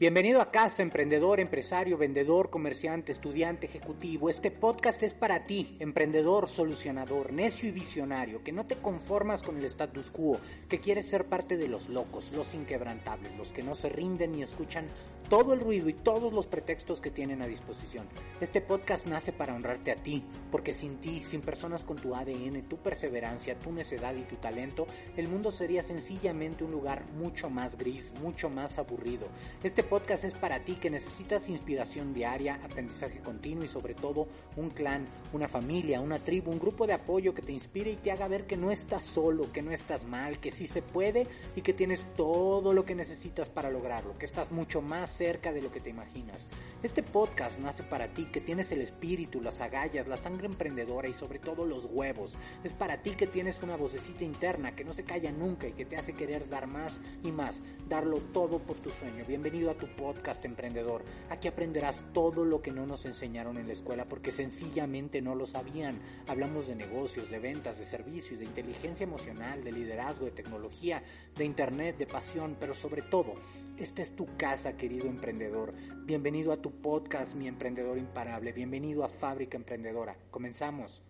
Bienvenido a casa, emprendedor, empresario, vendedor, comerciante, estudiante, ejecutivo. Este podcast es para ti, emprendedor, solucionador, necio y visionario, que no te conformas con el status quo, que quieres ser parte de los locos, los inquebrantables, los que no se rinden ni escuchan todo el ruido y todos los pretextos que tienen a disposición. Este podcast nace para honrarte a ti, porque sin ti, sin personas con tu ADN, tu perseverancia, tu necedad y tu talento, el mundo sería sencillamente un lugar mucho más gris, mucho más aburrido. Este podcast es para ti que necesitas inspiración diaria, aprendizaje continuo y sobre todo un clan, una familia, una tribu, un grupo de apoyo que te inspire y te haga ver que no estás solo, que no estás mal, que sí se puede y que tienes todo lo que necesitas para lograrlo, que estás mucho más cerca de lo que te imaginas. Este podcast nace para ti que tienes el espíritu, las agallas, la sangre emprendedora y sobre todo los huevos. Es para ti que tienes una vocecita interna que no se calla nunca y que te hace querer dar más y más, darlo todo por tu sueño. Bienvenido a tu podcast emprendedor. Aquí aprenderás todo lo que no nos enseñaron en la escuela porque sencillamente no lo sabían. Hablamos de negocios, de ventas, de servicios, de inteligencia emocional, de liderazgo, de tecnología, de internet, de pasión, pero sobre todo, esta es tu casa, querido emprendedor. Bienvenido a tu podcast, mi emprendedor imparable. Bienvenido a Fábrica Emprendedora. Comenzamos.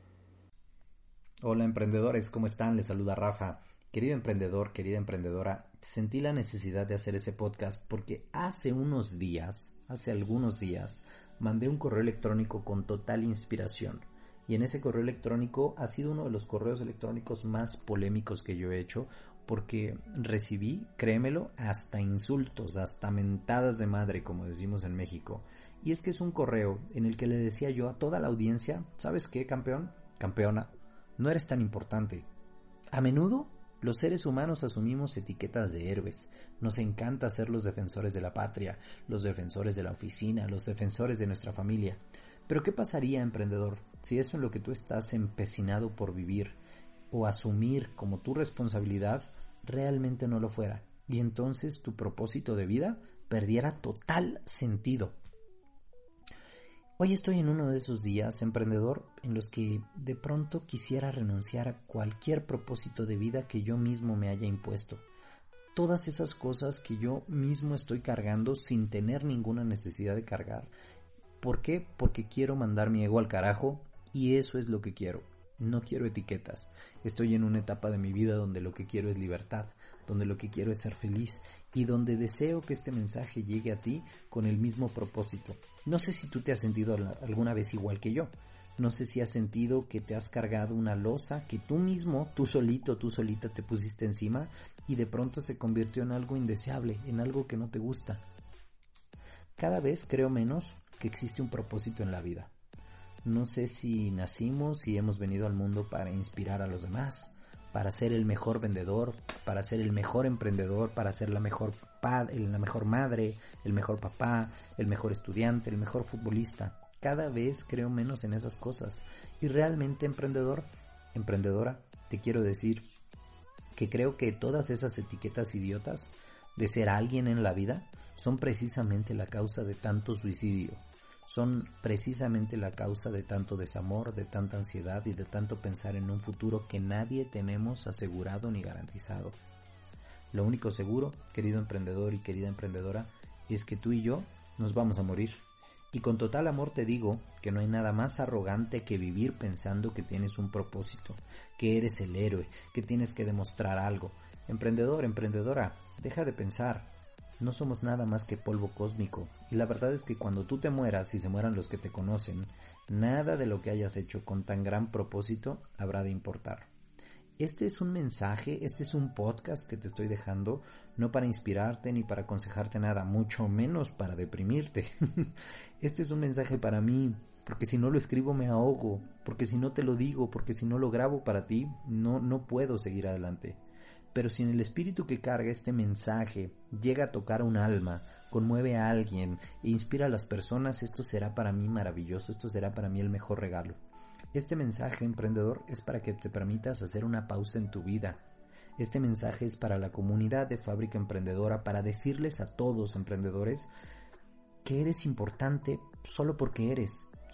Hola emprendedores, ¿cómo están? Les saluda Rafa. Querido emprendedor, querida emprendedora, sentí la necesidad de hacer ese podcast porque hace unos días, hace algunos días, mandé un correo electrónico con total inspiración. Y en ese correo electrónico ha sido uno de los correos electrónicos más polémicos que yo he hecho porque recibí, créemelo, hasta insultos, hasta mentadas de madre, como decimos en México. Y es que es un correo en el que le decía yo a toda la audiencia, ¿sabes qué, campeón? Campeona, no eres tan importante. A menudo los seres humanos asumimos etiquetas de héroes. Nos encanta ser los defensores de la patria, los defensores de la oficina, los defensores de nuestra familia. Pero ¿qué pasaría, emprendedor, si eso en lo que tú estás empecinado por vivir o asumir como tu responsabilidad realmente no lo fuera? Y entonces tu propósito de vida perdiera total sentido. Hoy estoy en uno de esos días, emprendedor, en los que de pronto quisiera renunciar a cualquier propósito de vida que yo mismo me haya impuesto. Todas esas cosas que yo mismo estoy cargando sin tener ninguna necesidad de cargar. ¿Por qué? Porque quiero mandar mi ego al carajo y eso es lo que quiero. No quiero etiquetas. Estoy en una etapa de mi vida donde lo que quiero es libertad, donde lo que quiero es ser feliz y donde deseo que este mensaje llegue a ti con el mismo propósito. No sé si tú te has sentido alguna vez igual que yo. No sé si has sentido que te has cargado una losa que tú mismo, tú solito, tú solita te pusiste encima y de pronto se convirtió en algo indeseable, en algo que no te gusta. Cada vez creo menos que existe un propósito en la vida. No sé si nacimos y hemos venido al mundo para inspirar a los demás, para ser el mejor vendedor, para ser el mejor emprendedor, para ser la mejor la mejor madre, el mejor papá, el mejor estudiante, el mejor futbolista. Cada vez creo menos en esas cosas. Y realmente emprendedor, emprendedora, te quiero decir que creo que todas esas etiquetas idiotas de ser alguien en la vida son precisamente la causa de tanto suicidio son precisamente la causa de tanto desamor, de tanta ansiedad y de tanto pensar en un futuro que nadie tenemos asegurado ni garantizado. Lo único seguro, querido emprendedor y querida emprendedora, es que tú y yo nos vamos a morir. Y con total amor te digo que no hay nada más arrogante que vivir pensando que tienes un propósito, que eres el héroe, que tienes que demostrar algo. Emprendedor, emprendedora, deja de pensar, no somos nada más que polvo cósmico, y la verdad es que cuando tú te mueras y se mueran los que te conocen, nada de lo que hayas hecho con tan gran propósito habrá de importar. Este es un mensaje, este es un podcast que te estoy dejando, no para inspirarte ni para aconsejarte nada, mucho menos para deprimirte. este es un mensaje para mí, porque si no lo escribo me ahogo, porque si no te lo digo, porque si no lo grabo para ti, no, no puedo seguir adelante. Pero si en el espíritu que carga este mensaje llega a tocar un alma, conmueve a alguien e inspira a las personas, esto será para mí maravilloso, esto será para mí el mejor regalo. Este mensaje emprendedor es para que te permitas hacer una pausa en tu vida. Este mensaje es para la comunidad de Fábrica Emprendedora, para decirles a todos emprendedores que eres importante solo porque eres,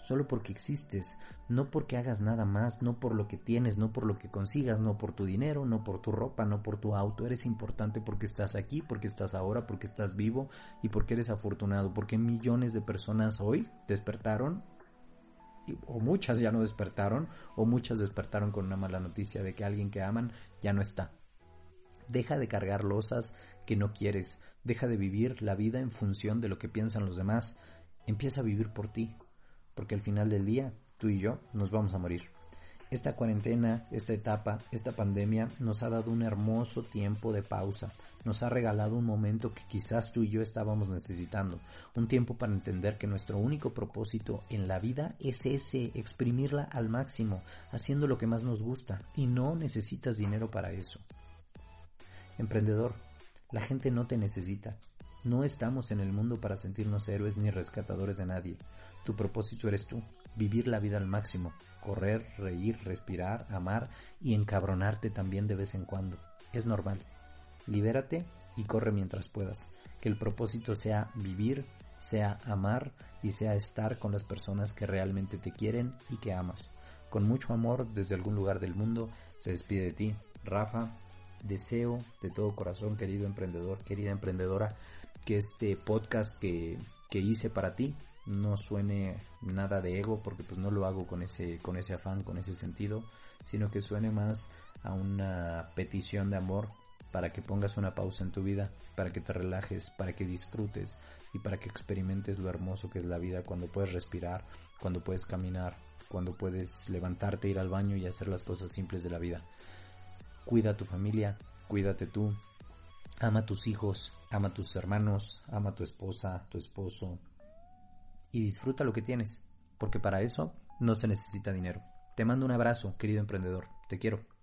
solo porque existes, no porque hagas nada más, no por lo que tienes, no por lo que consigas, no por tu dinero, no por tu ropa, no por tu auto. Eres importante porque estás aquí, porque estás ahora, porque estás vivo y porque eres afortunado, porque millones de personas hoy despertaron o muchas ya no despertaron, o muchas despertaron con una mala noticia de que alguien que aman ya no está. Deja de cargar losas que no quieres, deja de vivir la vida en función de lo que piensan los demás, empieza a vivir por ti, porque al final del día tú y yo nos vamos a morir. Esta cuarentena, esta etapa, esta pandemia nos ha dado un hermoso tiempo de pausa, nos ha regalado un momento que quizás tú y yo estábamos necesitando, un tiempo para entender que nuestro único propósito en la vida es ese, exprimirla al máximo, haciendo lo que más nos gusta, y no necesitas dinero para eso. Emprendedor, la gente no te necesita, no estamos en el mundo para sentirnos héroes ni rescatadores de nadie. Tu propósito eres tú, vivir la vida al máximo, correr, reír, respirar, amar y encabronarte también de vez en cuando. Es normal. Libérate y corre mientras puedas. Que el propósito sea vivir, sea amar y sea estar con las personas que realmente te quieren y que amas. Con mucho amor desde algún lugar del mundo se despide de ti, Rafa. Deseo de todo corazón, querido emprendedor, querida emprendedora, que este podcast que, que hice para ti no suene nada de ego porque pues no lo hago con ese con ese afán con ese sentido sino que suene más a una petición de amor para que pongas una pausa en tu vida para que te relajes para que disfrutes y para que experimentes lo hermoso que es la vida cuando puedes respirar cuando puedes caminar cuando puedes levantarte ir al baño y hacer las cosas simples de la vida. Cuida a tu familia cuídate tú Ama a tus hijos, ama a tus hermanos, ama a tu esposa, tu esposo y disfruta lo que tienes, porque para eso no se necesita dinero. Te mando un abrazo, querido emprendedor. Te quiero.